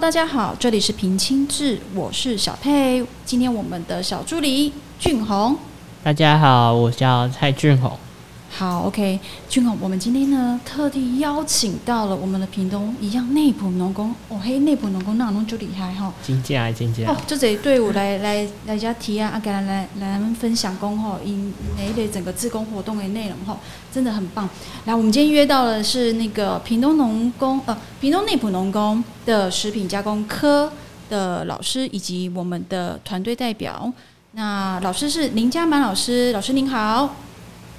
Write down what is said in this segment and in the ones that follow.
大家好，这里是平清志，我是小佩。今天我们的小助理俊宏，大家好，我叫蔡俊宏。好，OK，俊宏，我们今天呢特地邀请到了我们的屏东一样内埔农工，哦嘿，内埔农工那农就厉害哈，金价金价哦，就这队伍来 来来家提案，啊，给来来来们分享工吼，因哪一类整个自工活动的内容吼，真的很棒。来，我们今天约到的是那个屏东农工呃，屏东内埔农工的食品加工科的老师以及我们的团队代表。那老师是林家满老师，老师您好。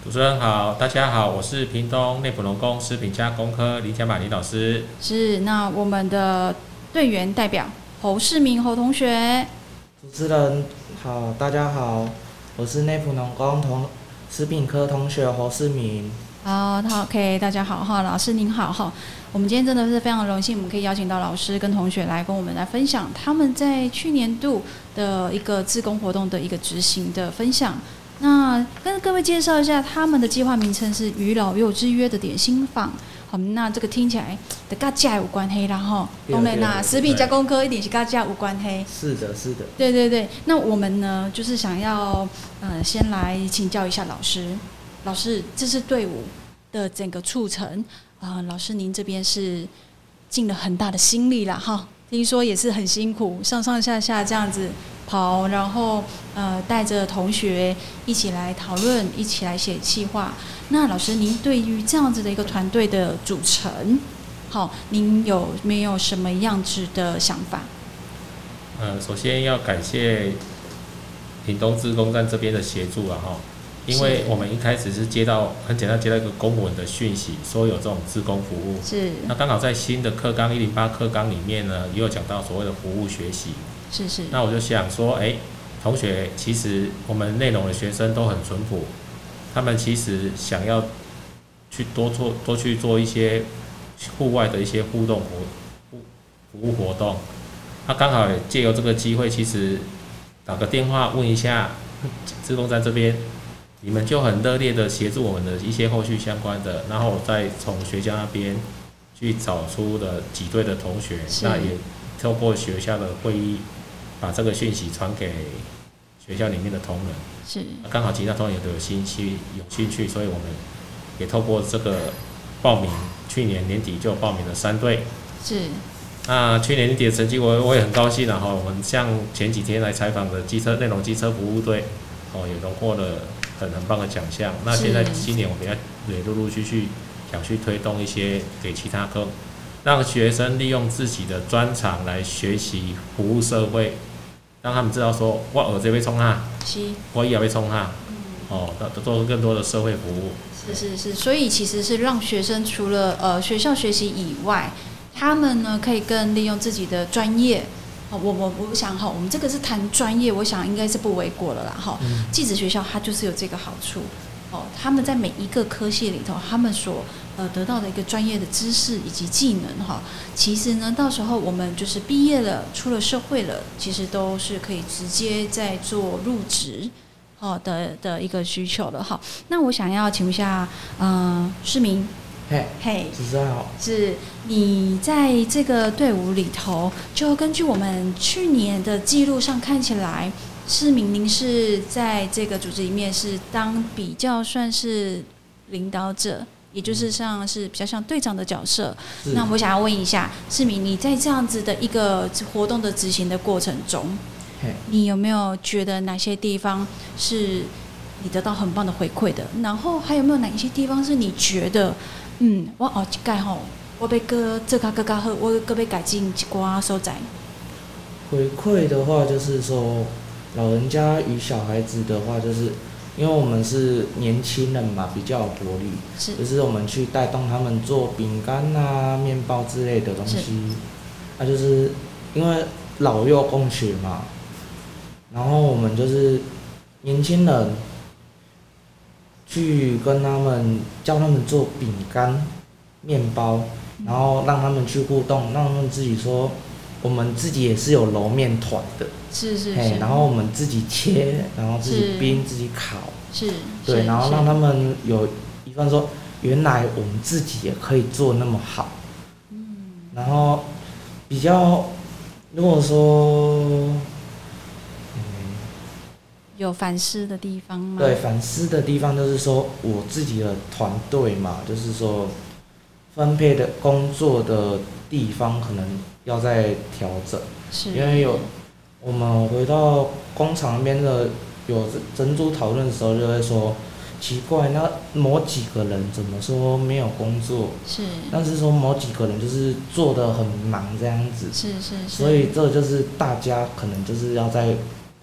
主持人好，大家好，我是屏东内埔农工食品加工科林家满林老师。是，那我们的队员代表侯世明侯同学。主持人好，大家好，我是内埔农工同食品科同学侯世明。好，好，OK，大家好哈，老师您好哈。我们今天真的是非常荣幸，我们可以邀请到老师跟同学来跟我们来分享他们在去年度的一个自工活动的一个执行的分享。那跟各位介绍一下，他们的计划名称是“与老幼之约”的点心坊。好，那这个听起来的跟价有关黑，然后当然啦，食品加工科一点是跟价无关黑。是的，是的。对对对，那我们呢，就是想要呃，先来请教一下老师。老师，这支队伍的整个促成啊。老师，您这边是尽了很大的心力了哈。听说也是很辛苦，上上下下这样子。跑，然后呃，带着同学一起来讨论，一起来写计划。那老师，您对于这样子的一个团队的组成，好，您有没有什么样子的想法？呃，首先要感谢屏东自工站这边的协助啊，哈，因为我们一开始是接到很简单接到一个公文的讯息，说有这种自工服务，是。那刚好在新的课纲一零八课纲里面呢，也有讲到所谓的服务学习。是是，那我就想说，哎，同学，其实我们内容的学生都很淳朴，他们其实想要去多做多去做一些户外的一些互动活服服务活动，那刚好借由这个机会，其实打个电话问一下，自动站这边，你们就很热烈的协助我们的一些后续相关的，然后再从学校那边去找出的几队的同学，那也透过学校的会议。把这个讯息传给学校里面的同仁，是刚好其他同仁都有兴趣，有兴趣，所以我们也透过这个报名，去年年底就报名了三队，是。那去年年底的成绩，我我也很高兴然后我们像前几天来采访的机车内容机车服务队，哦，也荣获了很很棒的奖项。那现在今年我们要也陆陆续续想去推动一些给其他科，让学生利用自己的专长来学习服务社会。让他们知道说，我耳子被冲哈，我也被冲哈，哦，做做更多的社会服务。是是是，所以其实是让学生除了呃学校学习以外，他们呢可以更利用自己的专业。哦，我我我想哈，我们这个是谈专业，我想应该是不为过了啦哈。技子学校它就是有这个好处。哦，他们在每一个科系里头，他们所呃得到的一个专业的知识以及技能哈，其实呢，到时候我们就是毕业了，出了社会了，其实都是可以直接在做入职，哦的的一个需求了哈。那我想要请问一下，嗯，市民，嘿，嘿，是你在这个队伍里头，就根据我们去年的记录上看起来。是明明是在这个组织里面是当比较算是领导者，也就是像是比较像队长的角色。那我想要问一下，市民，你在这样子的一个活动的执行的过程中，你有没有觉得哪些地方是你得到很棒的回馈的？然后还有没有哪一些地方是你觉得，嗯，我哦盖吼，我被哥这个更加好，我个被改进一瓜收窄。回馈的话，就是说。老人家与小孩子的话，就是因为我们是年轻人嘛，比较有活力，是，就是我们去带动他们做饼干啊、面包之类的东西，那就是因为老幼共学嘛，然后我们就是年轻人去跟他们教他们做饼干、面包，然后让他们去互动，让他们自己说。我们自己也是有揉面团的，是是是，然后我们自己切，然后自己冰自己烤，是，对，然后让他们有一份说，原来我们自己也可以做那么好，嗯，然后比较如果说，嗯，有反思的地方吗？对，反思的地方就是说我自己的团队嘛，就是说分配的工作的地方可能要再调整，是。因为有我们回到工厂那边的有珍珠讨论的时候，就会说奇怪，那某几个人怎么说没有工作？是。但是说某几个人就是做的很忙这样子，是是是，所以这就是大家可能就是要再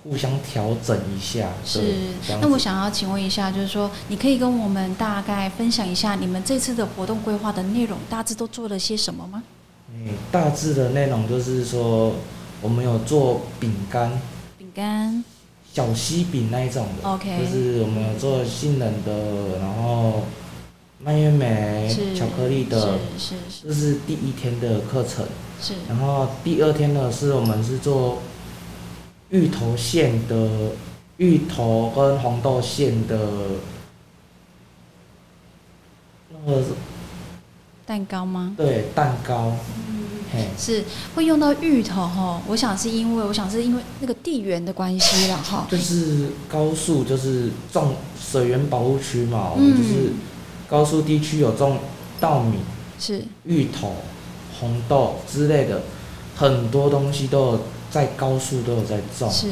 互相调整一下。是那我想要请问一下，就是说，你可以跟我们大概分享一下你们这次的活动规划的内容，大致都做了些什么吗？嗯大致的内容就是说，我们有做饼干、饼干。小西饼那一种的，OK，就是我们有做杏仁的，然后蔓越莓、巧克力的，是是是。这是第一天的课程。是是。然后第二天呢，是我们是做芋头馅的，芋头跟红豆馅的，那个蛋糕吗？对蛋糕，嘿，是会用到芋头哈，我想是因为我想是因为那个地缘的关系了哈。就是高速就是种水源保护区嘛，我嗯们就是高速地区有种稻米、是。芋头、红豆之类的，很多东西都有在高速都有在种，是，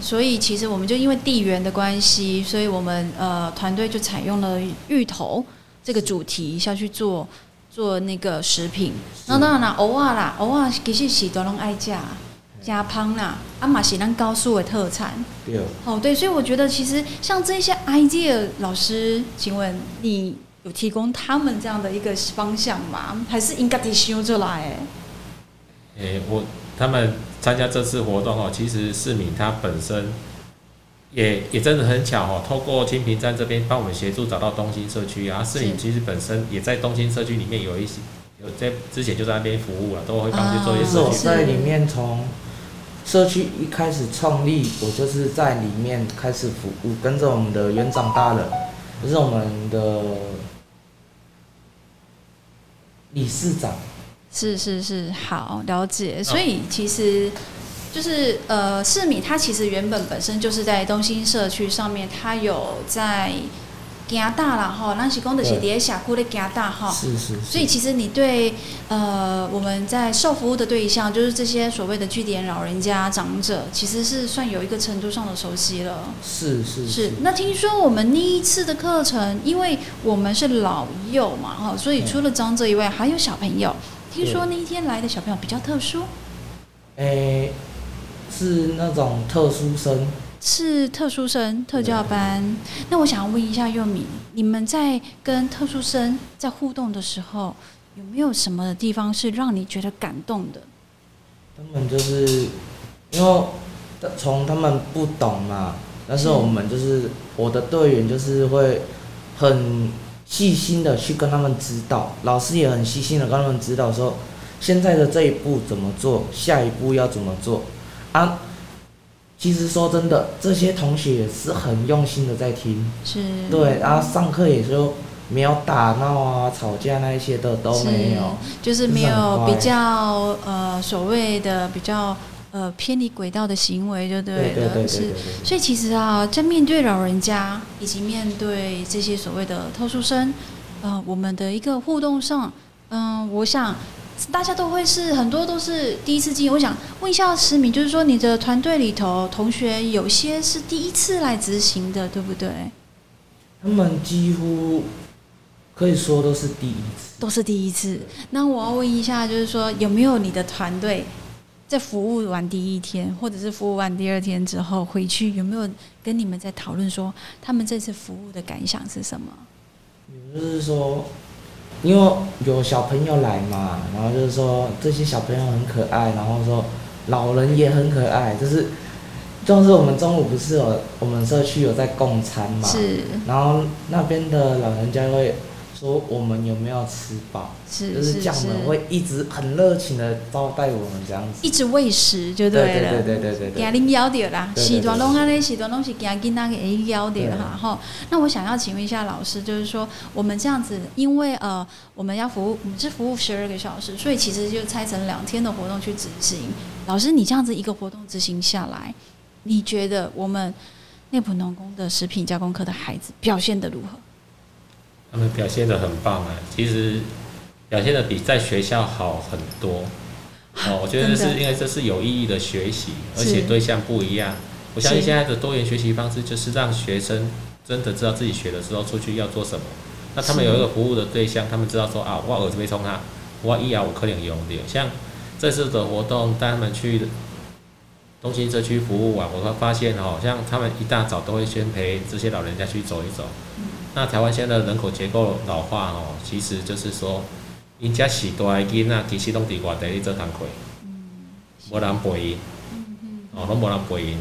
所以其实我们就因为地缘的关系，所以我们呃团队就采用了芋头这个主题下去做做那个食品。那当然啦，偶尔啦，偶尔其实是都拢爱加，加胖啦，啊嘛是咱高速的特产。对。哦，对，所以我觉得其实像这些 idea，老师，请问你有提供他们这样的一个方向吗？还是应该得修出来？诶、我他们参加这次活动哦，其实市民他本身也也真的很巧哦，透过清平站这边帮我们协助找到东兴社区啊，市民是其实本身也在东兴社区里面有一些有在之前就在那边服务了，都会帮去做一些就是我。在里面从社区一开始创立，我就是在里面开始服务，跟着我们的园长大人，就是我们的理事长，是是是，好了解。所以其实就是呃，市米它其实原本本身就是在东兴社区上面，它有在加大了哈，那是公的是对伫下库的加大哈。是是是，所以其实你对呃我们在受服务的对象，就是这些所谓的据点老人家、长者，其实是算有一个程度上的熟悉了。是是是，那听说我们那一次的课程，因为我们是老幼嘛，哈，所以除了长者以外，还有小朋友。听说那一天来的小朋友比较特殊，诶、是那种特殊生，是特殊生特教班。那我想问一下佑敏，你们在跟特殊生在互动的时候，有没有什么地方是让你觉得感动的？他们就是因为从他们不懂嘛，但是我们就是我的队员就是会很细心的去跟他们指导，老师也很细心的跟他们指导说，现在的这一步怎么做，下一步要怎么做。啊。其实说真的，这些同学也是很用心的在听，是，对，然后上课也就没有打闹啊、吵架那一些的都没有，就是没有比较呃所谓的比较呃偏离轨道的行为，就对了。对对对对是。所以其实啊，在面对老人家以及面对这些所谓的特殊生，呃，我们的一个互动上，嗯、我想大家都会是很多都是第一次经验。我想问一下石敏，就是说你的团队里头同学有些是第一次来执行的，对不对？他们几乎可以说都是第一次。都是第一次。那我要问一下，就是说有没有你的团队在服务完第一天，或者是服务完第二天之后回去，有没有跟你们在讨论说他们这次服务的感想是什么？就是说，因为有小朋友来嘛，然后就是说这些小朋友很可爱，然后说老人也很可爱，就是就是我们中午不是有我们社区有在供餐嘛，是然后那边的老人家会说我们有没有吃饱，是就是是是，匠们会一直很热情的招待我们这样子。一直喂食就对了。对对对对对对对对时段拢安尼，时段拢是惊囡仔给咬着对哈吼。那我想要请问一下老师，就是说我们这样子，因为呃我们要服务，我们是服务十二个小时，所以其实就拆成两天的活动去执行。老师，你这样子一个活动执行下来，你觉得我们内埔农工的食品加工科的孩子表现的如何？他们表现的很棒啊，其实表现的比在学校好很多。哦，我觉得这是因为这是有意义的学习，而且对象不一样。我相信现在的多元学习方式就是让学生真的知道自己学的时候出去要做什么。那他们有一个服务的对象，他们知道说啊，我儿子被冲他，我以后我可能用的。像这次的活动带他们去东兴社区服务啊，我会发现哦，像他们一大早都会先陪这些老人家去走一走。那台湾现在的人口结构老化哦，其实就是说，因家许多的囡仔其实拢伫外地咧做工课，无人陪因，哦，拢无人陪因。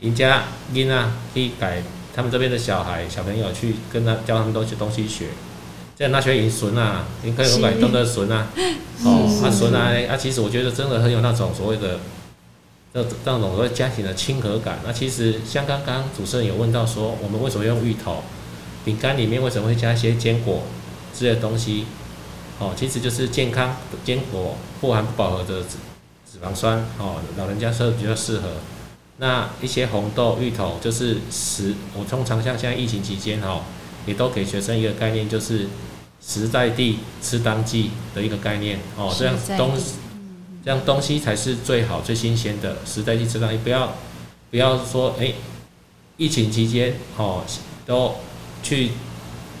因家囡仔去改他们这边的小孩小朋友去跟他教他们东西东西学，这样那学因孙啊，因可以讲改动的孙啊，哦，是啊孙啊，啊其实我觉得真的很有那种所谓的。这那种所谓家庭的亲和感，那其实像刚刚主持人有问到说，我们为什么用芋头？饼干里面为什么会加一些坚果之类的东西？哦，其实就是健康坚果富含不饱和的脂脂肪酸，哦，老人家吃比较适合。那一些红豆、芋头就是食，我通常像现在疫情期间哦，也都给学生一个概念，就是食在地吃当季的一个概念哦，这样东地这样东西才是最好、最新鲜的，时在地吃当地，不要不要说哎、疫情期间哦都去，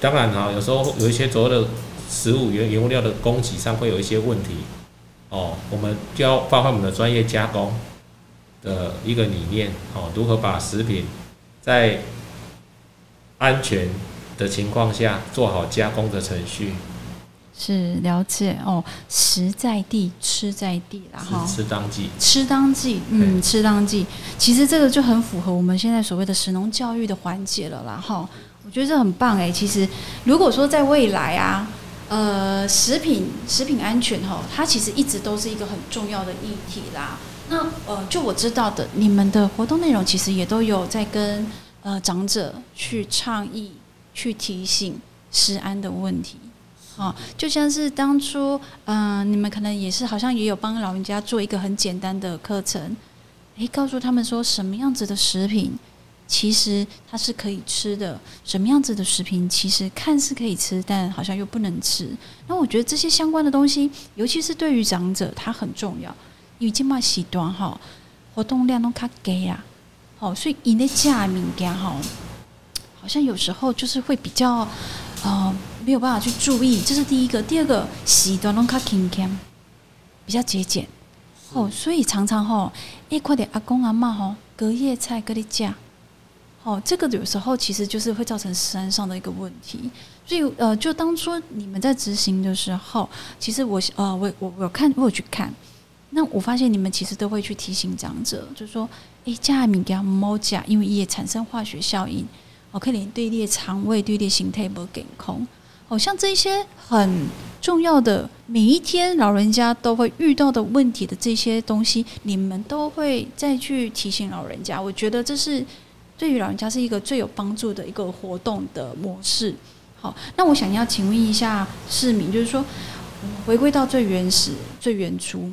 当然哈、有时候有一些所谓的食物原原物料的供给上会有一些问题。哦，我们就要发挥我们的专业加工的一个理念哦，如何把食品在安全的情况下做好加工的程序，是了解。哦，食在地，吃在地啦哈。吃吃当季。吃当季，嗯，吃当季，其实这个就很符合我们现在所谓的食农教育的环节了啦，哈，我觉得这很棒哎。其实如果说在未来啊，呃，食品食品安全哈，它其实一直都是一个很重要的议题啦。那呃，就我知道的，你们的活动内容其实也都有在跟呃长者去倡议、去提醒食安的问题。好、就像是当初，嗯、你们可能也是好像也有帮老人家做一个很简单的课程，诶，告诉他们说什么样子的食品其实它是可以吃的，什么样子的食品其实看似可以吃，但好像又不能吃。那我觉得这些相关的东西，尤其是对于长者，它很重要，因为今嘛时段哈，活动量都较低啊，好，所以因咧食的物件哈，好像有时候就是会比较呃没有办法去注意，这是第一个。第二个，时段拢较轻俭，比较节俭。哦，所以常常吼，哎，快点阿公阿嬷吼，隔夜菜给你夹。哦，这个有时候其实就是会造成食安上的一个问题。所以呃，就当初你们在执行的时候，其实我呃，我我我看，我有去看。那我发现你们其实都会去提醒长者，就是说，诶，加物件唔好食，因为也产生化学效应，哦，可能对你的肠胃、对列形态不健康。好、像这些很重要的，每一天老人家都会遇到的问题的这些东西，你们都会再去提醒老人家。我觉得这是对于老人家是一个最有帮助的一个活动的模式。好，那我想要请问一下市民，就是说，回归到最原始、最原初，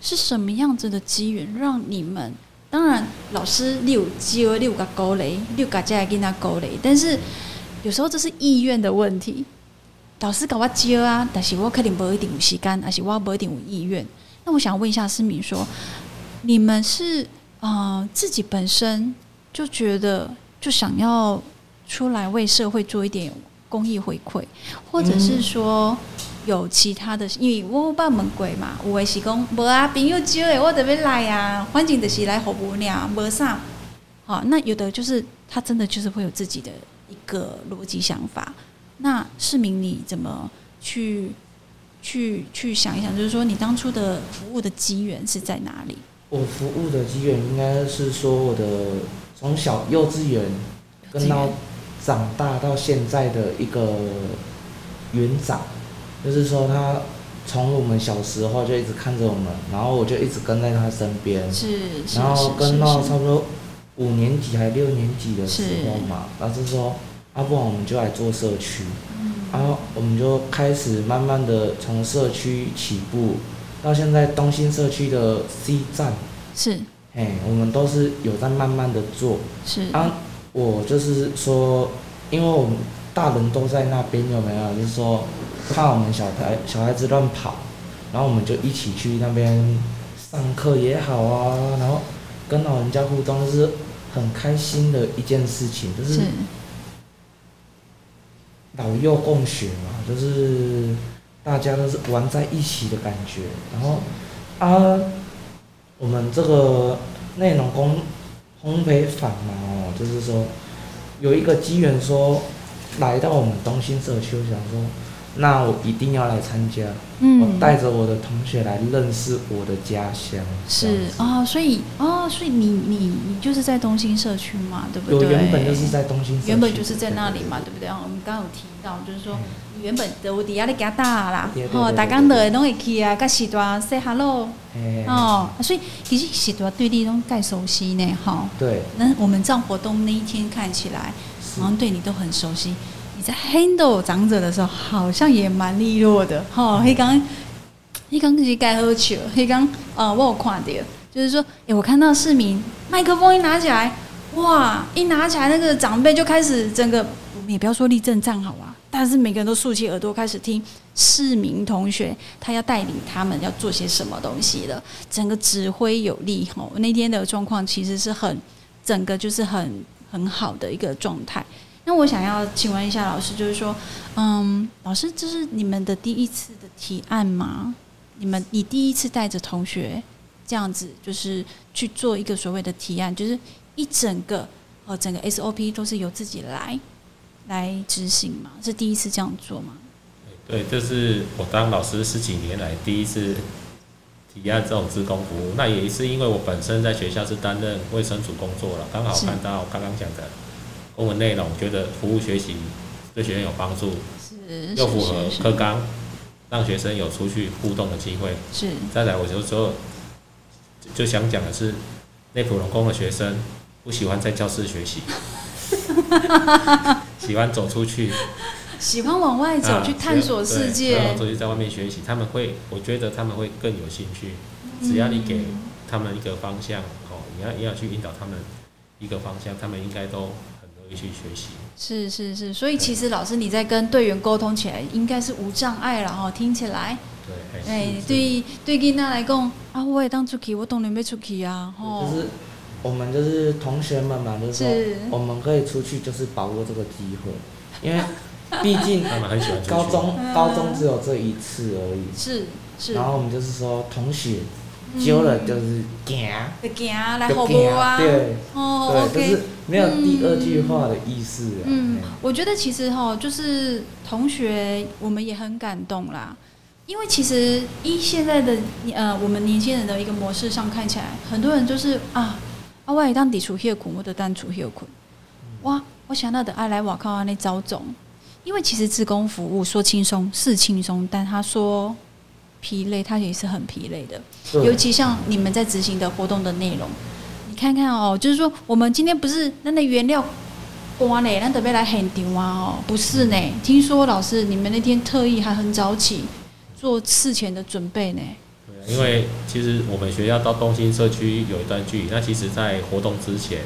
是什么样子的机缘让你们？当然，老师六教六个勾雷，六个家给他勾雷，但是有时候这是意愿的问题。老师搞我教啊，但是我肯定不一定有时间，而且我不一定有意愿。那我想问一下市民说，你们是啊、自己本身就觉得就想要出来为社会做一点公益回馈，或者是说有其他的，因为我有捌问过嘛，有的是讲无啊，朋友少的我就要来啊，反正就是来服务俩，无啥。好，那有的就是他真的就是会有自己的一个逻辑想法。那市民你怎么去去去想一想，就是说你当初的服务的机缘是在哪里？我服务的机缘应该是说我的从小幼稚园跟到长大到现在的一个园长，就是说他从我们小时候就一直看着我们，然后我就一直跟在他身边，是是然后跟到差不多五年级还六年级的时候嘛，他是说，要、不然我们就来做社区，然后我们就开始慢慢的从社区起步，到现在东兴社区的 C 站，是嘿，我们都是有在慢慢的做。是啊，我就是说，因为我们大人都在那边，有没有？就是说，怕我们小孩小孩子乱跑，然后我们就一起去那边上课也好啊，然后跟老人家互动是很开心的一件事情，就是是老幼共学嘛，就是大家都是玩在一起的感觉。然后啊，我们这个内容工烘焙坊嘛，哦，就是说有一个机缘说来到我们东兴社区，我想说，那我一定要来参加，嗯我带着我的同学来认识我的家乡。是子哦，所以哦，所以你你你就是在东兴社区嘛，对不有对？原本就是在东兴社区，原本就是在那里嘛，对不对？哦我们刚刚有提到，就是说原本的我底下咧加大啦对对，对吼，对大家都会拢会去啊，甲时段 say hello，嘿哦，所以其实许多对你都盖熟悉呢，哈。对，那我们这样活动那一天看起来，好像对你都很熟悉。你在 handle 长者的时候，好像也蛮利落的，哈。嗯黑刚，黑刚是该喝酒，黑刚，呃，我有看到，就是说，哎、我看到市民麦克风一拿起来，哇，一拿起来，那个长辈就开始整个，我们也不要说立正站好啊，但是每个人都竖起耳朵开始听市民同学他要带领他们要做些什么东西了，整个指挥有力吼。那天的状况其实是很，整个就是很很好的一个状态。那我想要请问一下老师，就是说，嗯，老师，这是你们的第一次的提案吗？你们你第一次带着同学这样子，就是去做一个所谓的提案，就是一整个呃整个 SOP 都是由自己来来执行嘛？是第一次这样做吗？对，这是我当老师十几年来第一次体验这种职工服务。那也是因为我本身在学校是担任卫生组工作了，刚好看到刚刚讲的公文内容，觉得服务学习对学生有帮助，是又符合是课纲，让学生有出去互动的机会。是再来，我就说就想讲的是，内普农工的学生不喜欢在教室学习，喜欢走出去，喜欢往外走、啊去探索世界然后，出去在外面学习，他们会，我觉得他们会更有兴趣。只要你给嗯他们一个方向，哦，你要你要去引导他们一个方向，他们应该都很乐意去学习。是是是，所以其实老师你在跟队员沟通起来应该是无障碍了哈，听起来，对，哎、对对囡仔来讲啊，我也当出去，我当然要出去啊，吼，就是我们就是同学们嘛，就是说我们可以出去，就是把握这个机会，因为 毕竟他们很喜欢。高中嗯。高中只有这一次而已。是是，然后我们就是说，同学揪了就是行，就行来就服务啊，对。哦对，就，OK，是没有第二句话的意思啊。嗯，我觉得其实哈，就是同学，我们也很感动啦。因为其实依现在的呃，我们年轻人的一个模式上看起来，很多人就是啊，啊，我也当底出休困，我的单出休困。哇，我想到的爱来瓦靠那招总，因为其实自工服务说轻松是轻松，但他说疲累，他也是很疲累的。尤其像你们在执行的活动的内容，你看看哦，就是说我们今天不是那那原料干嘞，那准备来很丢啊哦，不是呢。听说老师你们那天特意还很早起做事前的准备呢。因为其实我们学校到东兴社区有一段距离，那其实在活动之前，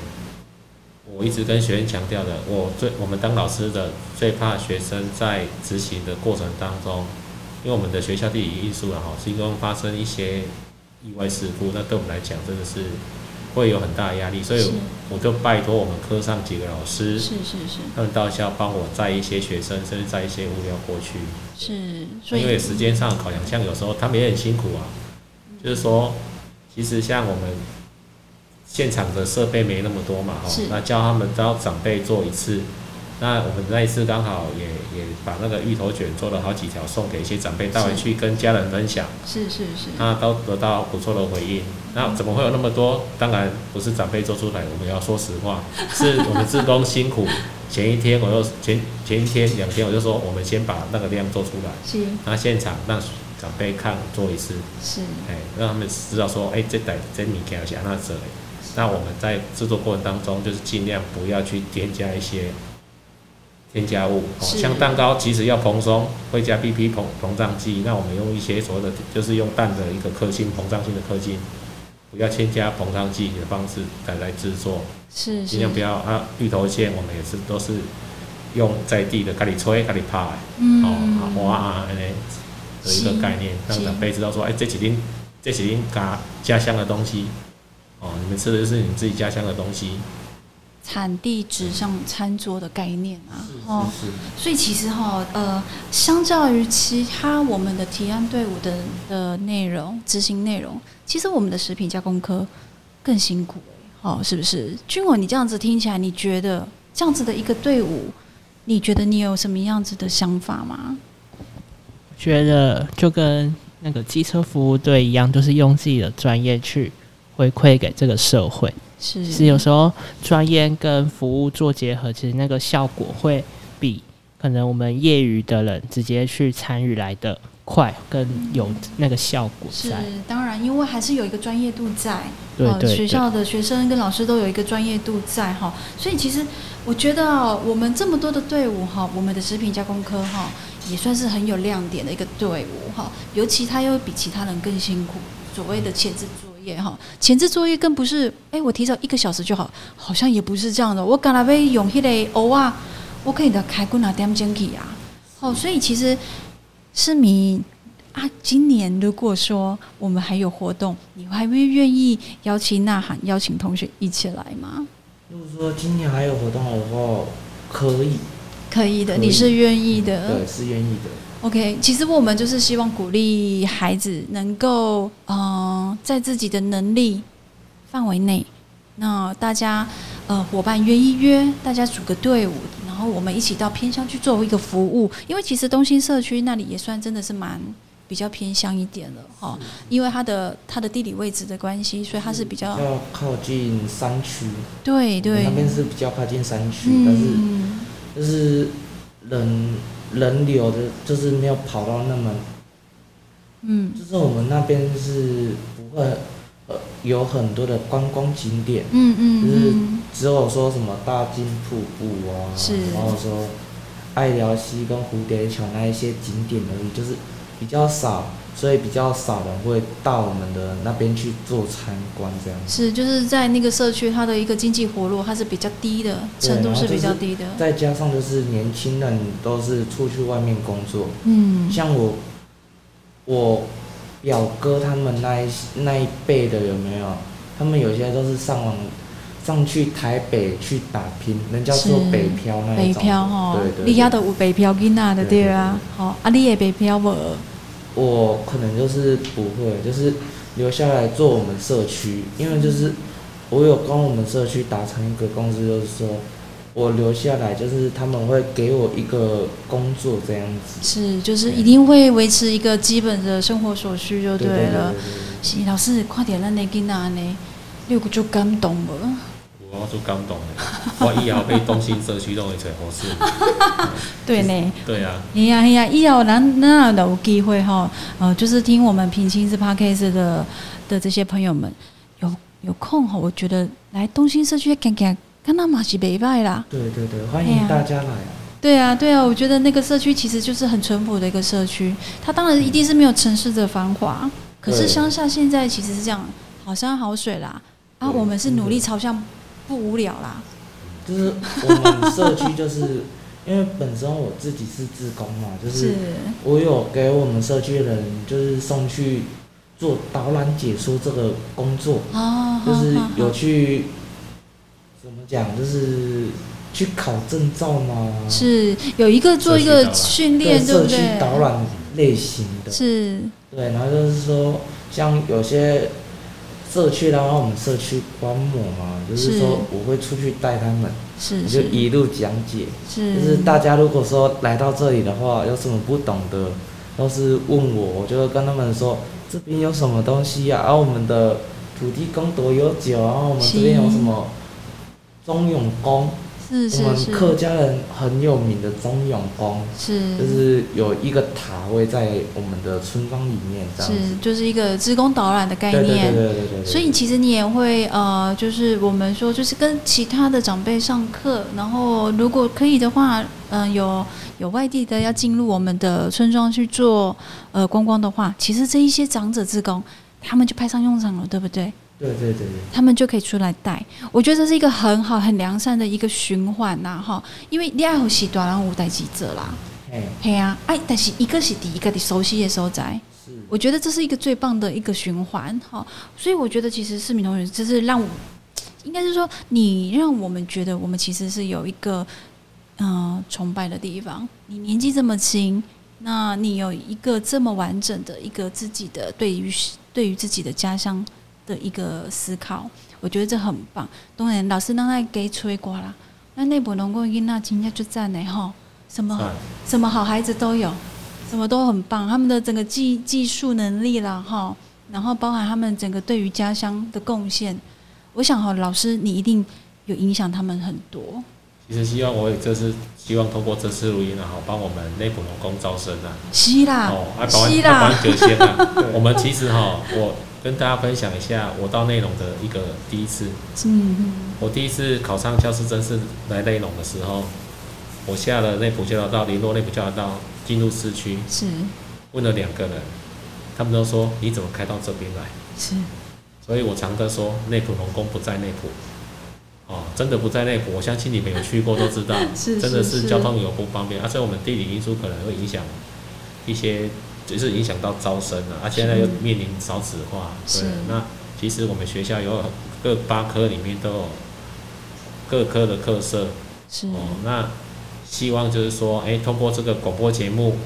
我一直跟学生强调的，我最我们当老师的最怕学生在执行的过程当中，因为我们的学校地理因素啊，哈，是因为发生一些意外事故，那对我们来讲真的是会有很大的压力，所以我就拜托我们科上几个老师，是是是他们到校帮我载一些学生，甚至载一些物料过去。是，所以因为时间上考量，像有时候他们也很辛苦啊。就是说，其实像我们现场的设备没那么多嘛，哈，那叫他们招长辈做一次。那我们那一次刚好也也把那个芋头卷做了好几条送给一些长辈带回去跟家人分享，是是是那都得到不错的回应。那怎么会有那么多？当然不是长辈做出来，我们要说实话，是我们志工辛苦前一天我又前前一天两天我就说，我们先把那个量做出来，是那现场让长辈看做一次，是。哎，让他们知道说，哎，这台这物件是安那做的。那我们在制作过程当中，就是尽量不要去添加一些添加物，像蛋糕即使要蓬松，会加 BP 膨膨胀剂，那我们用一些所谓的就是用蛋的一个克星膨胀性的克星，不要添加膨胀剂的方式来来制作，是是。尽量不要啊。芋头馅我们也是都是用在地的咖喱吹、咖喱拍，哦，啊花啊安尼的一个概念，让长辈知道说，哎，这几天这几天家家乡的东西，哦，你们吃的就是你们自己家乡的东西，产地指向餐桌的概念啊，哦，是所以其实哈，呃，相较于其他我们的提案队伍的的内容、执行内容，其实我们的食品加工科更辛苦哦，是不是？君文，你这样子听起来，你觉得这样子的一个队伍，你觉得你有什么样子的想法吗？觉得就跟那个机车服务队一样，就是用自己的专业去回馈给这个社会。是有时候专业跟服务做结合，其实那个效果会比可能我们业余的人直接去参与来的快，更有那个效果是。，当然，因为还是有一个专业度在，呃，对学校的学生跟老师都有一个专业度在哈，所以其实我觉得哦，我们这么多的队伍哈，我们的食品加工科哈，也算是很有亮点的一个队伍哈，尤其他又比其他人更辛苦，所谓的前置作业哈，前置作业更不是，哎，我提早一个小时就好，好像也不是这样的，我刚才被用迄个偶啊，我可以的开过哪点钟去啊，哦，所以其实市民啊，今年如果说我们还有活动，你还会愿意邀请呐喊、邀请同学一起来吗？如果说今年还有活动的话，可以，可以的，以你是愿意的。对，是愿意的。OK，其实我们就是希望鼓励孩子能够，嗯、在自己的能力范围内，那大家呃伙伴约一约，大家组个队伍，然后我们一起到偏乡去做一个服务。因为其实东兴社区那里也算真的是蛮比较偏乡一点了哈，因为它的它的地理位置的关系，所以它是比较要靠近山区，对对那边是比较靠近山区，但是嗯，就是人人流的，就是没有跑到那么，嗯。就是我们那边是不会呃有很多的观光景点，嗯嗯就是嗯，只有说什么大金瀑布啊，是。然后说爱寮溪跟蝴蝶桥那一些景点而已，就是比较少，所以比较少人会到我们的那边去做参观这样子。是就是在那个社区，它的一个经济活络，它是比较低的程度是比较低的。再加上就是年轻人都是出去外面工作，嗯，像我，我表哥他们那一那一辈的有没有？他们有些都是上网上去台北去打拼，人家做北漂那北一种。漂吼对对，对你遐都有北漂囡仔的对啊，吼，啊你也北漂无？我可能就是不会，就是留下来做我们社区，因为就是我有跟我们社区达成一个共识，就是说我留下来，就是他们会给我一个工作这样子。是，就是一定会维持一个基本的生活所需就对了。对是老师，快点让你囡仔呢，你有就感动无？我就感动的，我以后被东兴社区都会找合适。对呢。对啊，哎呀哎呀，以后咱咱有机会哈，呃，就是听我们平亲自 podcast 的的这些朋友们，有有空哈，我觉得来东兴社区看看，看那马是北拜啦。对对对，欢迎大家来啊！对啊，对啊，我觉得那个社区其实就是很淳朴的一个社区，它当然一定是没有城市的繁华，可是乡下现在其实是这样，好山好水啦，啊，我们是努力朝向不无聊啦，就是我们社区就是 因为本身我自己是自工嘛，就是是。我有给我们社区的人就是送去做导览解说这个工作，哦，就是有好去怎么讲，就是去考证照嘛，是有一个做一个训对练，对？社区？导览类型的，是。对，然后就是说像有些社区，然后我们社区观摩嘛，就是是。说我会出去带他们，就一路讲解。是，就是大家如果说来到这里的话，有什么不懂的，都是问我，我就会跟他们说这边有什么东西呀、啊，然后我们的土地公多悠久，然后我们这边有什么中永宫，是是我们客家人很有名的钟永宫，是就是有一个塔位在我们的村庄里面，这样子。是，就是一个职工导览的概念。对对对对对。所以其实你也会呃，就是我们说，就是跟其他的长辈上课，然后如果可以的话，嗯、有有外地的要进入我们的村庄去做呃观光的话，其实这一些长者职工，他们就派上用场了，对不对？对对对对，他们就可以出来带。我觉得这是一个很好、很良善的一个循环呐，哈。因为你爱有时段然后有代记者啦，嘿，嘿啊，哎，但是一个是第一个的熟悉的所在。是，我觉得这是一个最棒的一个循环，哈，所以我觉得其实市民同学，就是让我，应该是说你让我们觉得我们其实是有一个，呃，崇拜的地方。你年纪这么轻，那你有一个这么完整的一个自己的对于对于自己的家乡的一个思考，我觉得这很棒。当然，老师让他给吹过啦，那内部农工囡那今天就赞呢，吼，什么什么好孩子都有，什么都很棒，他们的整个技技术能力啦，哈，然后包含他们整个对于家乡的贡献，我想哈，老师你一定有影响他们很多，其实希望我也这次希望通过这次录音啊，好帮我们内部农工招生啊，是啦，哦，还，保安是啊，保啦，安九仙啊，我们其实哈，我跟大家分享一下我到内容的一个第一次，嗯。嗯，我第一次考上教师真是来内容的时候，我下了内埔交流道，联络内埔交流道，进入市区，是。问了两个人，他们都说你怎么开到这边来？是，所以我常在说内埔农工不在内埔。哦，真的不在内埔，我相信你们有去过都知道，是真的是。交通有不方便，而且我们地理因素可能会影响一些，就是影响到招生了啊，而现在又面临少子化，对，那其实我们学校有各八科里面都有各科的特色，是哦，那希望就是说，哎，通过这个广播节目，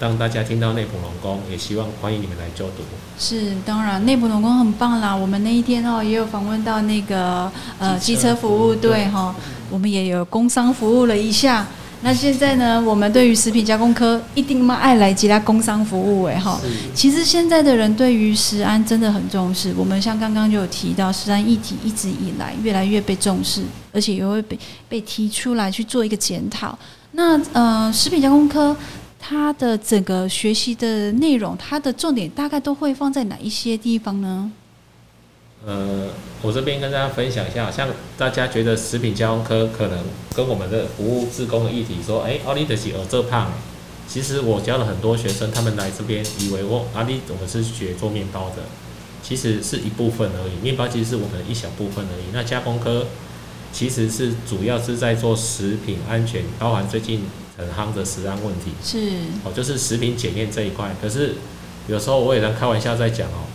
让大家听到内埔农工，也希望欢迎你们来就读。是，当然内部农工很棒啦。我们那一天哦，也有访问到那个呃机车服务队哈，我们也有工商服务了一下。那现在呢，我们对于食品加工科一定嘛爱来其他工商服务哎哈。其实现在的人对于食安真的很重视。我们像刚刚就有提到，食安议题一直以来越来越被重视，而且也会被被提出来去做一个检讨。那呃，食品加工科它的整个学习的内容，它的重点大概都会放在哪一些地方呢？呃，我这边跟大家分享一下，像大家觉得食品加工科可能跟我们的服务自工的议题说，哎、奥利德西耳这胖。其实我教了很多学生，他们来这边以为我阿利我们是学做面包的，其实是一部分而已。面包其实是我们的一小部分而已。那加工科其实是主要是在做食品安全，包含最近很夯的食安问题。是哦，就是食品检验这一块。可是有时候我也能开玩笑在讲哦，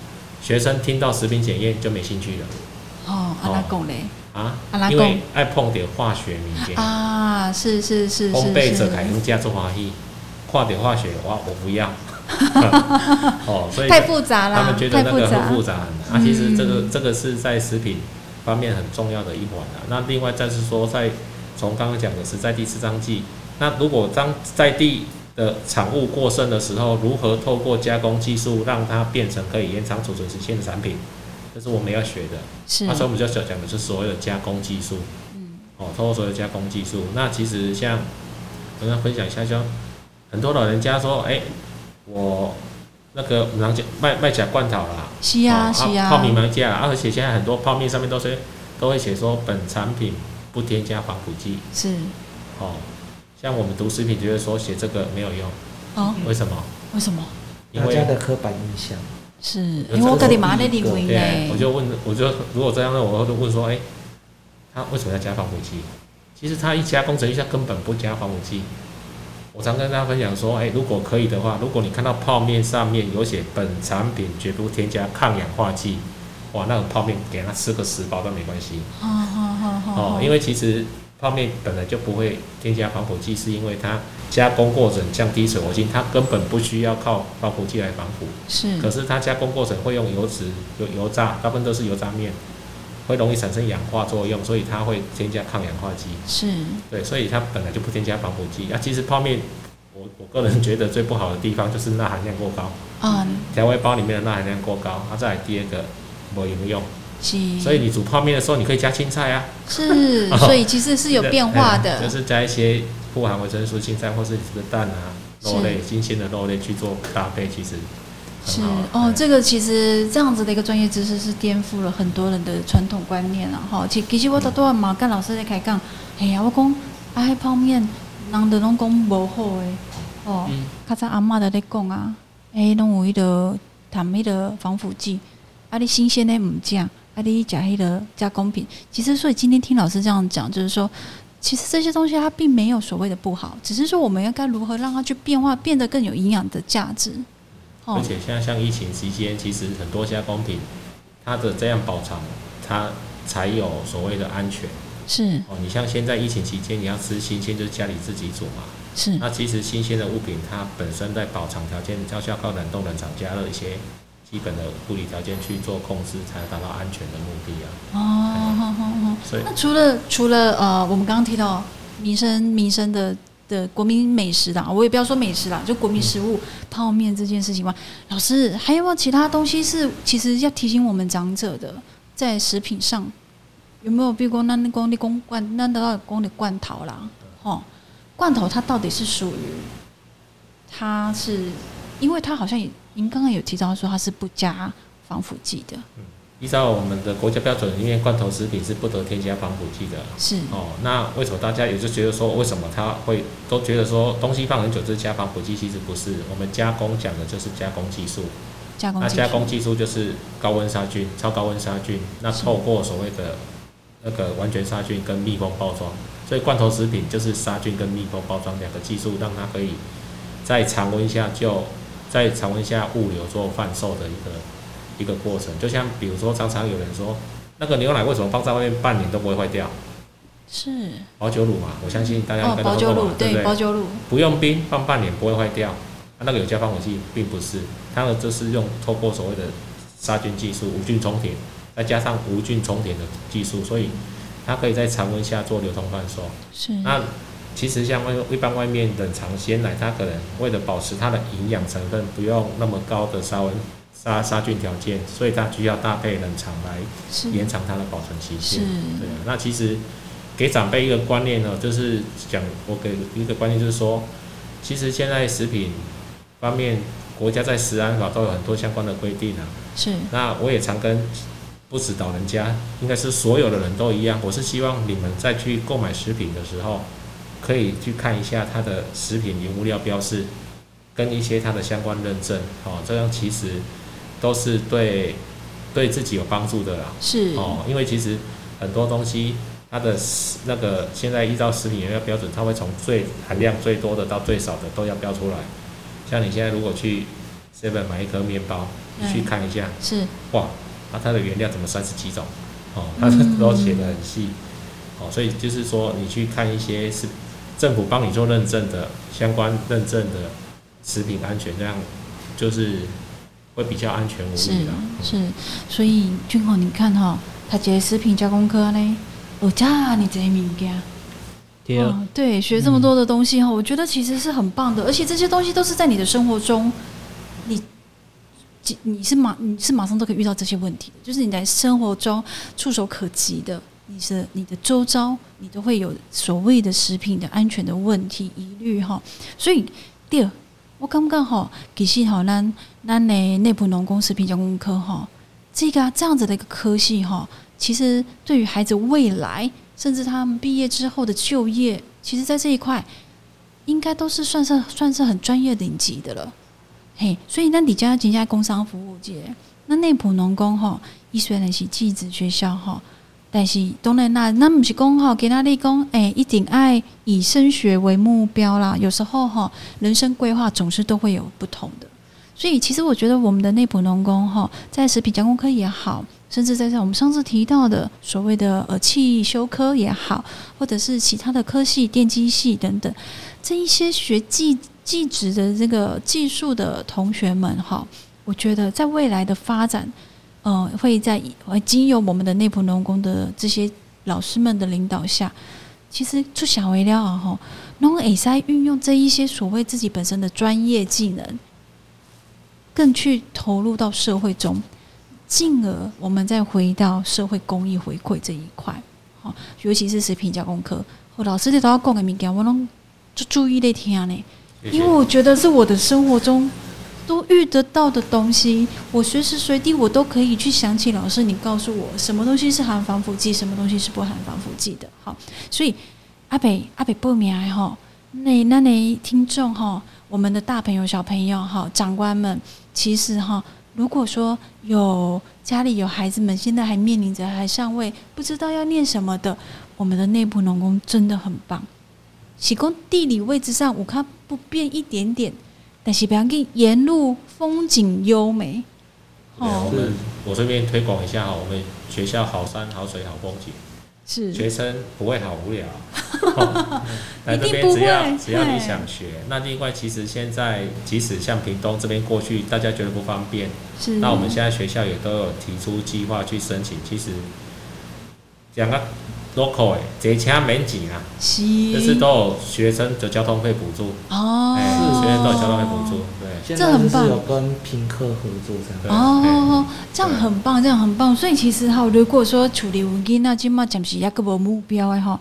学生听到食品检验就没兴趣了。哦，阿拉贡嘞啊？啊哪，因讲为爱碰点化学物件，啊，是是是是烘焙者是凯用加做华裔，化点化学哇我不要，哦，所以太复杂了，他们觉得太那个杂很复杂很难啊。其实这个嗯这个是在食品方面很重要的一环啊。那另外再是说，在从刚刚讲的是在地吃张剂，那如果当在地的产物过剩的时候，如何透过加工技术让它变成可以延长储存时间的产品，这是我们要学的。是。那时候我们就想讲的是所谓的加工技术。嗯。哦，透过所谓的加工技术，那其实像跟大家分享一下，就很多老人家说，哎、我那个我们讲卖卖假罐头啦，是啊哦是啊，泡面卖假而且现在很多泡面上面都是都会写说本产品不添加防腐剂，是。哦，像我们读食品就会说写这个没有用，哦，为什么？为什么？因大家为的刻板印象，是因为我跟你妈在这是领位对啊，呢，我就问，我就如果这样呢，我就问说，哎、他为什么要加防腐剂？其实他一加工程一下根本不加防腐剂。我常跟大家分享说，哎、如果可以的话，如果你看到泡面上面有写本产品绝不添加抗氧化剂，哇，那个泡面给他吃个十包都没关系好好好好哦，因为其实泡面本来就不会添加防腐剂，是因为它加工过程降低水活性，它根本不需要靠防腐剂来防腐。是可是它加工过程会用油脂、有油炸，大部分都是油炸面，会容易产生氧化作用，所以它会添加抗氧化剂。是对，所以它本来就不添加防腐剂。啊，其实泡面，我我个人觉得最不好的地方就是钠含量过高，嗯调味包里面的钠含量过高。啊，再来第二个没有用，是，所以你煮泡面的时候，你可以加青菜啊，是，所以其实是有变化哎的，就是加一些富含维生素青菜或是这个蛋啊、肉类、新鲜的肉类去做搭配，其实是。哦，哎这个其实这样子的一个专业知识是颠覆了很多人的传统观念啊！哈，其其实我都多嘛跟老师在开讲，哎呀，我讲啊，迄泡面人都拢讲无好诶，哦，嗯。较早阿嬷都咧讲啊，哎，拢有迄个谈迄个防腐剂，啊，你新鲜的毋食，啊，你假黑的加工品。其实，所以今天听老师这样讲，就是说，其实这些东西它并没有所谓的不好，只是说我们要该如何让它去变化，变得更有营养的价值。哦而，且现在像疫情期间，其实很多加工品，它的这样保藏，它才有所谓的安全是哦。你像现在疫情期间，你要吃新鲜，就是家里自己煮嘛。是那其实新鲜的物品，它本身在保藏条件，要需要靠冷冻冷藏加热一些基本的物理条件去做控制，才能达到安全的目的啊。哦，好好好。所以那除了除了呃，我们刚刚提到民生民生的的国民美食啦，我也不要说美食啦，就国民食物、泡面这件事情嘛，老师还有没有其他东西是其实要提醒我们长者的，在食品上有没有？比如说，那那光你公罐，那到光的罐头啦，哦，罐头它到底是属于它是，因为它好像也您刚刚有提到说它是不加防腐剂的，嗯依照我们的国家标准，因为罐头食品是不得添加防腐剂的。是哦，那为什么大家也就觉得说，为什么他会都觉得说东西放很久就是加防腐剂？其实不是，我们加工讲的就是加工技术。加工技术加工技术就是高温杀菌、超高温杀菌，那是透过所谓的那个完全杀菌跟密封包装，所以罐头食品就是杀菌跟密封包装两个技术，让它可以在常温下就在常温下物流做贩售的一个一个过程。就像比如说，常常有人说，那个牛奶为什么放在外面半年都不会坏掉？是保酒乳嘛，我相信大家应哦，该保酒乳都喝过嘛，对不对？保酒乳不用冰放半年不会坏掉，啊、那个有加防腐剂，并不是，它的就是用透过所谓的杀菌技术、无菌冲填，再加上无菌冲填的技术，所以它可以在常温下做流通贩售。是那其实像外一般外面冷藏鲜奶，它可能为了保持它的营养成分，不用那么高的杀温杀杀菌条件，所以它需要搭配冷藏来延长它的保存期是限。对啊，那其实给长辈一个观念呢，就是讲我给一个观念，就是说，其实现在食品方面，国家在食安法都有很多相关的规定啊。是那我也常跟不止老人家，应该是所有的人都一样，我是希望你们在去购买食品的时候，可以去看一下它的食品原物料标示，跟一些它的相关认证，哦，这样其实都是对对自己有帮助的啦。是哦，因为其实很多东西它的那个现在依照食品原料标准，它会从最含量最多的到最少的都要标出来。像你现在如果去 seven 买一颗面包，你去嗯看一下，是哇，那它的原料怎么三十几种？哦，它嗯都写的很细。哦，所以就是说你去看一些是政府帮你做认证的相关认证的食品安全，这样就是会比较安全无是虞啦。是，所以俊宏，你看哈、他这食品加工科呢，有加你这些物件。对，哦，对，学这么多的东西哈、我觉得其实是很棒的，而且这些东西都是在你的生活中，你你你是马你是马上都可以遇到这些问题的，就是你在生活中触手可及的，你是你的周遭，你都会有所谓的食品的安全的问题疑虑哈、所以第二，我感觉哈，其实哈，咱咱的内埔农工食品加工科哈，这个、这样子的一个科系哈，其实对于孩子未来。甚至他们毕业之后的就业，其实，在这一块，应该都是算是算是很专业顶级的了。嘿，所以那你家人家工商服务界，那内埔农工吼，伊虽然是技职学校吼，但是当然啦，那不是讲吼，给他立功，哎，一定爱以升学为目标啦。有时候哈，人生规划总是都会有不同的。所以，其实我觉得我们的内埔农工哈，在食品加工科也好，甚至在像我们上次提到的所谓的呃汽修科也好，或者是其他的科系、电机系等等，这一些学技技职的这个技术的同学们哈，我觉得在未来的发展，呃，会在会经由我们的内部农工的这些老师们的领导下，其实出小为了啊吼，农会在运用这一些所谓自己本身的专业技能，更去投入到社会中。进而我们再回到社会公益回馈这一块，好，尤其是食品加工科，哦，老师你都要讲的物件，我拢就注意在听呢，因为我觉得是我的生活中都遇得到的东西，我随时随地我都可以去想起老师你告诉我什么东西是含防腐剂，什么东西是不含防腐剂的。好，所以阿北阿北报名的哈，那那那听众哈，我们的大朋友小朋友哈，长官们，其实哈，如果说有家里有孩子们，现在还面临着还尚未不知道要念什么的，我们的内部农工真的很棒。喜供地理位置上我看不变一点点，但是不要紧，沿路风景优美。哦，我哦，们我这边推广一下哈，我们学校好山好水好风景，是。学生不会好无聊。哦来这边只要只要你想学，那另外其实现在即使像屏东这边过去，大家觉得不方便，是。那我们现在学校也都有提出计划去申请，其实讲个 local 哎，这车免钱啊，是。就是都有学生的交通费补助，哦，哎，学生都有交通费补助，对。现在就是这很棒有跟平科合作这对样。哦，这样很棒，这样很棒。所以其实哈，如果说处理文囡那今嘛暂时也个无目标的哈，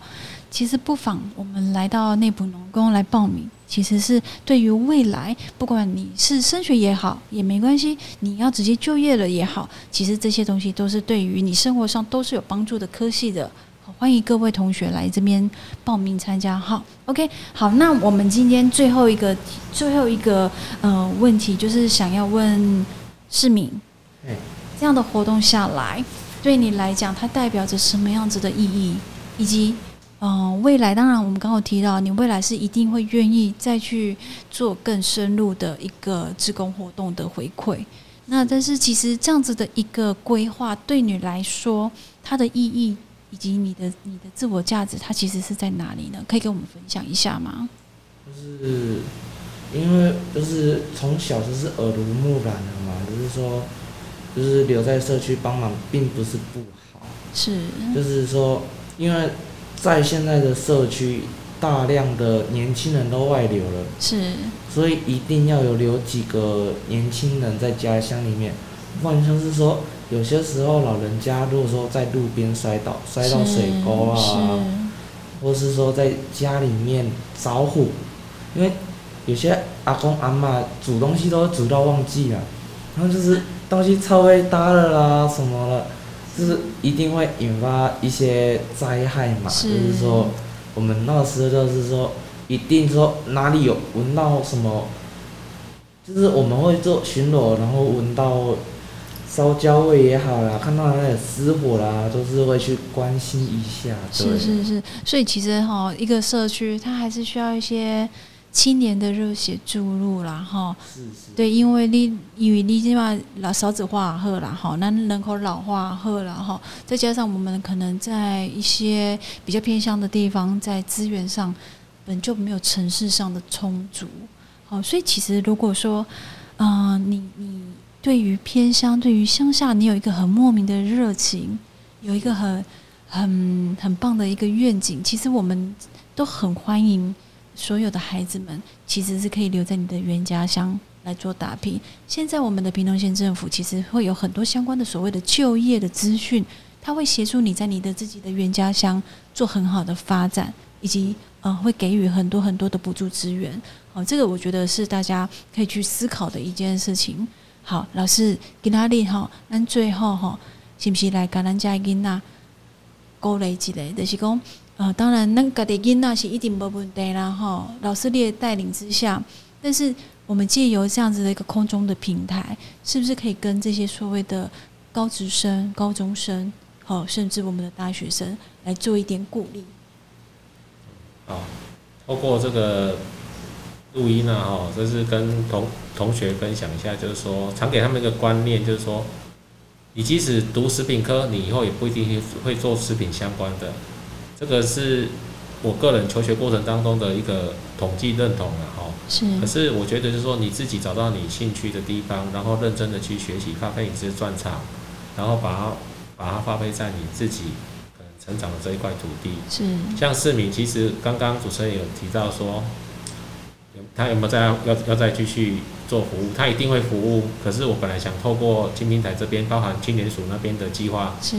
其实不妨我们来到内部农工来报名，其实是对于未来，不管你是升学也好，也没关系，你要直接就业了也好，其实这些东西都是对于你生活上都是有帮助的科系的。好欢迎各位同学来这边报名参加。好，OK，好，那我们今天最后一个最后一个呃问题，就是想要问市民，哎，这样的活动下来，对你来讲，它代表着什么样子的意义，以及嗯、呃未来当然我们刚刚有提到，你未来是一定会愿意再去做更深入的一个志工活动的回馈。那但是其实这样子的一个规划，对你来说，它的意义以及你的你的自我价值，它其实是在哪里呢？可以跟我们分享一下吗？就是因为就是从小就是耳濡目染的嘛，就是说就是留在社区帮忙，并不是不好。是就是说，因为在现在的社区，大量的年轻人都外流了，是所以一定要有留几个年轻人在家乡里面。不然像是说，有些时候老人家如果说在路边摔倒，摔到水沟啊，是或是说在家里面着火，因为有些阿公阿妈煮东西都煮到忘记了，然后就是东西超会搭了啦什么了，就是一定会引发一些灾害嘛。是就是说，我们那时候就是说，一定说哪里有闻到什么，就是我们会做巡逻，然后闻到烧焦味也好啦，看到那里失火啦，都是会去关心一下。对是是是，所以其实哈，一个社区它还是需要一些青年的热血注入啦哈。是是。对，因为你因为你起码老少子化后啦哈，那人口老化后啦哈，再加上我们可能在一些比较偏乡的地方，在资源上本就没有城市上的充足，好，所以其实如果说，嗯、你你对于偏乡，对于乡下，你有一个很莫名的热情，有一个很很很棒的一个愿景，其实我们都很欢迎所有的孩子们，其实是可以留在你的原家乡来做打拼。现在我们的屏东县政府其实会有很多相关的所谓的就业的资讯，它会协助你在你的自己的原家乡做很好的发展，以及呃会给予很多很多的补助资源。好、这个我觉得是大家可以去思考的一件事情。好，老师今仔日吼，咱最后吼，是不是来甲咱家囡仔鼓励一下？就是讲，呃，当然咱家己囡仔是一定无问题啦吼。老师你的带领之下，但是我们借由这样子的一个空中的平台，是不是可以跟这些所谓的高职生、高中生，好、甚至我们的大学生来做一点鼓励？啊，透过这个录音啊，哈，就是跟同同学分享一下，就是说，常给他们一个观念，就是说，你即使读食品科，你以后也不一定会做食品相关的。这个是我个人求学过程当中的一个统计认同了，哈。是可是我觉得就是说，你自己找到你兴趣的地方，然后认真的去学习，发挥你自己的专长，然后把它把它发挥在你自己可能成长的这一块土地。是像市民，其实刚刚主持人有提到说，有他有没有再要要要再继续做服务？他一定会服务。可是我本来想透过金平台这边，包含青年署那边的计划，是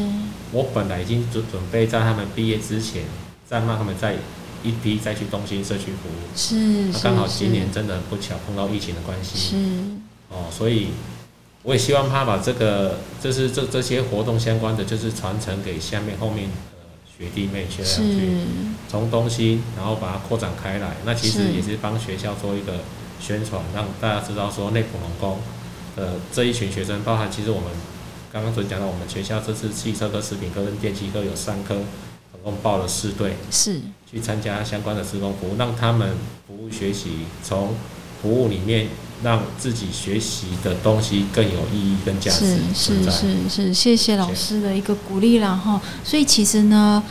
我本来已经准准备在他们毕业之前，再让他们再一批再去东兴社区服务。是刚好今年真的很不巧碰到疫情的关系，是哦，所以我也希望他把这个，就是这这些活动相关的，就是传承给下面后面的学弟妹学长去，从东西，然后把它扩展开来。那其实也是帮学校做一个宣传，让大家知道说内埔农工的这一群学生，包含其实我们刚刚所讲到，我们学校这次汽车科、食品科跟电机科有三科，总共报了四队。是去参加相关的施工服务，让他们服务学习，从服务里面让自己学习的东西更有意义更价值是是。是是，谢谢老师的一个鼓励啦哈。所以其实呢，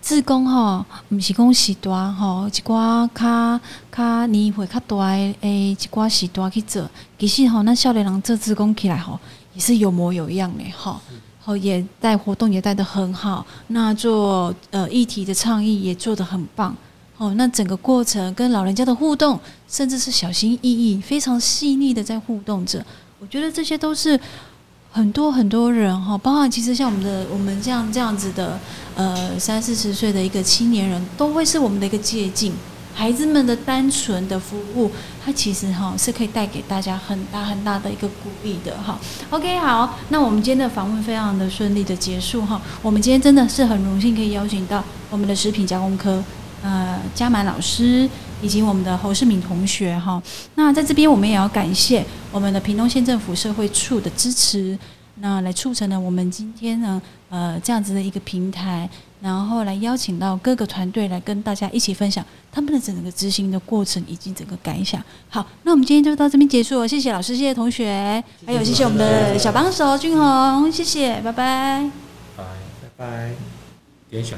自工哈，毋是讲时段吼，一寡较较年岁较大的诶，一寡时段去做。其实吼，咱少年人做自工起来吼，也是有模有样的哈。好，也带活动也带得很好，那做呃议题的倡议也做得很棒。哦，那整个过程跟老人家的互动，甚至是小心翼翼、非常细腻的在互动着，我觉得这些都是很多很多人哈，包括其实像我们的我们这样这样子的呃三四十岁的一个青年人，都会是我们的一个借鉴。孩子们的单纯的服务，它其实哈是可以带给大家很大很大的一个鼓励的哈。OK，好，那我们今天的访问非常的顺利的结束哈。我们今天真的是很荣幸可以邀请到我们的食品加工科呃嘉满老师以及我们的侯世敏同学哈。那在这边我们也要感谢我们的屏东县政府社会处的支持，那来促成了我们今天呢呃这样子的一个平台。然后来邀请到各个团队来跟大家一起分享他们的整个执行的过程以及整个感想。好，那我们今天就到这边结束了，谢谢老师，谢谢同学，还有谢谢我们的小帮手俊宏，谢谢，拜拜。拜，拜拜。点小。